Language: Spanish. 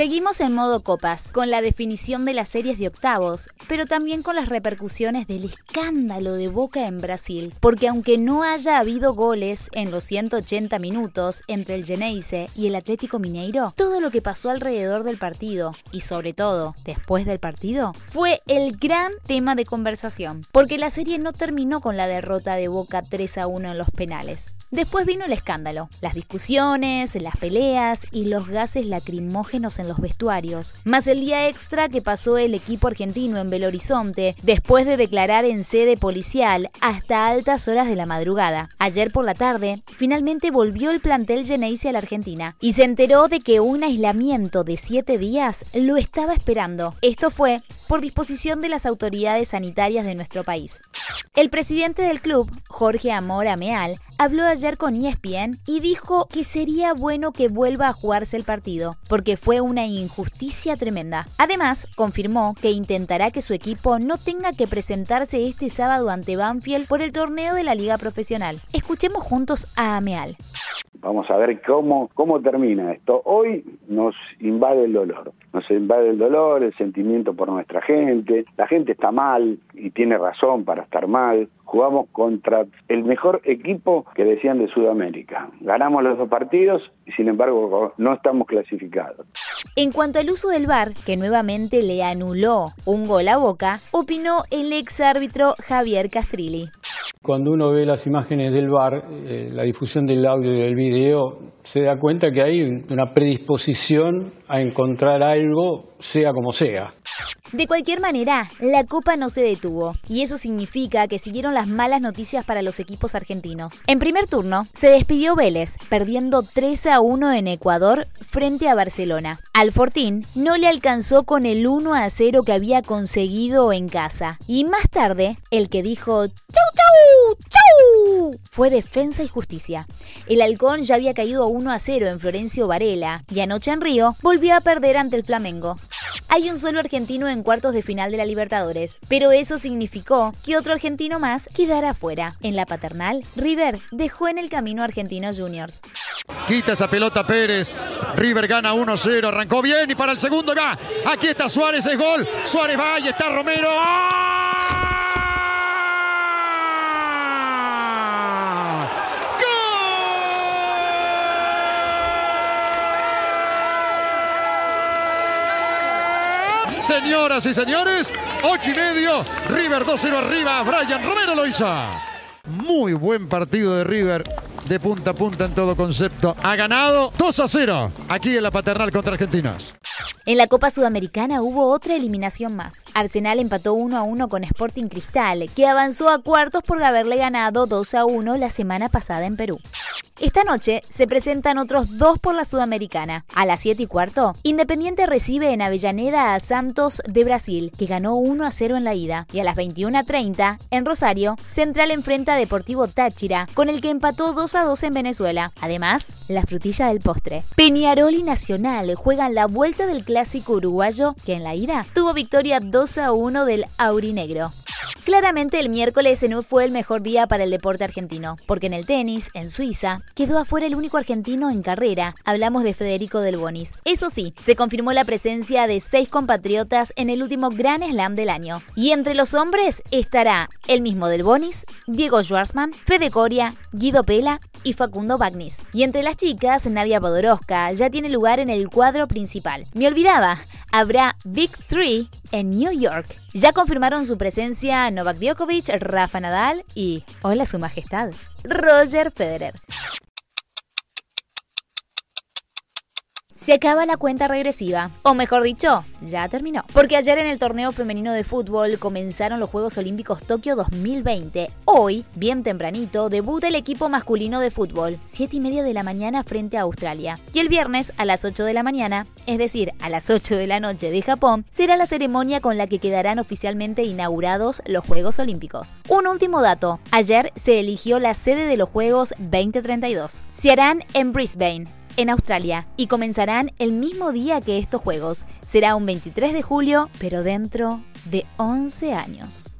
Seguimos en modo copas, con la definición de las series de octavos, pero también con las repercusiones del escándalo de Boca en Brasil, porque aunque no haya habido goles en los 180 minutos entre el Geneise y el Atlético Mineiro, todo lo que pasó alrededor del partido, y sobre todo después del partido, fue el gran tema de conversación, porque la serie no terminó con la derrota de Boca 3 a 1 en los penales. Después vino el escándalo, las discusiones, las peleas y los gases lacrimógenos en los vestuarios, más el día extra que pasó el equipo argentino en Belo Horizonte después de declarar en sede policial hasta altas horas de la madrugada. Ayer por la tarde, finalmente volvió el plantel Geneise a la Argentina y se enteró de que un aislamiento de siete días lo estaba esperando. Esto fue por disposición de las autoridades sanitarias de nuestro país. El presidente del club, Jorge Amor Ameal, habló ayer con ESPN y dijo que sería bueno que vuelva a jugarse el partido, porque fue una injusticia tremenda. Además, confirmó que intentará que su equipo no tenga que presentarse este sábado ante Banfield por el torneo de la Liga Profesional. Escuchemos juntos a Ameal. Vamos a ver cómo, cómo termina esto. Hoy nos invade el dolor, nos invade el dolor, el sentimiento por nuestra gente. La gente está mal y tiene razón para estar mal. Jugamos contra el mejor equipo que decían de Sudamérica. Ganamos los dos partidos y sin embargo no estamos clasificados. En cuanto al uso del VAR, que nuevamente le anuló un gol a Boca, opinó el ex árbitro Javier Castrilli. Cuando uno ve las imágenes del bar, eh, la difusión del audio y del video, se da cuenta que hay una predisposición a encontrar algo, sea como sea. De cualquier manera, la Copa no se detuvo, y eso significa que siguieron las malas noticias para los equipos argentinos. En primer turno, se despidió Vélez, perdiendo 3 a 1 en Ecuador frente a Barcelona. Al Fortín no le alcanzó con el 1 a 0 que había conseguido en casa, y más tarde, el que dijo ¡Chau, chau! ¡Chau! fue Defensa y Justicia. El Halcón ya había caído 1 a 0 en Florencio Varela, y anoche en Río volvió a perder ante el Flamengo. Hay un solo argentino en cuartos de final de la Libertadores, pero eso significó que otro argentino más quedara afuera. En la paternal, River dejó en el camino a Argentinos Juniors. Quita esa pelota Pérez. River gana 1-0. Arrancó bien y para el segundo va. Aquí está Suárez, es gol. Suárez va y está Romero. Señoras y señores, ocho y medio, River 2-0 arriba, Brian Romero lo hizo. Muy buen partido de River, de punta a punta en todo concepto. Ha ganado 2 a 0 aquí en la paternal contra Argentinos. En la Copa Sudamericana hubo otra eliminación más. Arsenal empató 1 a 1 con Sporting Cristal, que avanzó a cuartos por haberle ganado 2 a 1 la semana pasada en Perú. Esta noche se presentan otros dos por la Sudamericana. A las 7 y cuarto, Independiente recibe en Avellaneda a Santos de Brasil, que ganó 1 a 0 en la ida. Y a las 21.30, en Rosario, Central enfrenta a Deportivo Táchira, con el que empató 2 a 2 en Venezuela. Además, la frutilla del postre. Peñarol y Nacional juegan la vuelta del clásico uruguayo, que en la ida tuvo victoria 2 a 1 del Aurinegro. Claramente el miércoles no fue el mejor día para el deporte argentino, porque en el tenis, en Suiza, quedó afuera el único argentino en carrera. Hablamos de Federico Del Bonis. Eso sí, se confirmó la presencia de seis compatriotas en el último Gran Slam del año. Y entre los hombres estará el mismo Del Bonis, Diego Schwarzman, Fede Coria, Guido Pela y Facundo Bagnis. Y entre las chicas, Nadia Podoroska ya tiene lugar en el cuadro principal. Me olvidaba, habrá Big Three en New York. Ya confirmaron su presencia Novak Djokovic, Rafa Nadal y, hola su majestad, Roger Federer. Se acaba la cuenta regresiva, o mejor dicho, ya terminó. Porque ayer en el torneo femenino de fútbol comenzaron los Juegos Olímpicos Tokio 2020. Hoy, bien tempranito, debuta el equipo masculino de fútbol, 7 y media de la mañana frente a Australia. Y el viernes a las 8 de la mañana, es decir, a las 8 de la noche de Japón, será la ceremonia con la que quedarán oficialmente inaugurados los Juegos Olímpicos. Un último dato, ayer se eligió la sede de los Juegos 2032. Se harán en Brisbane, en Australia y comenzarán el mismo día que estos Juegos. Será un 23 de julio, pero dentro de 11 años.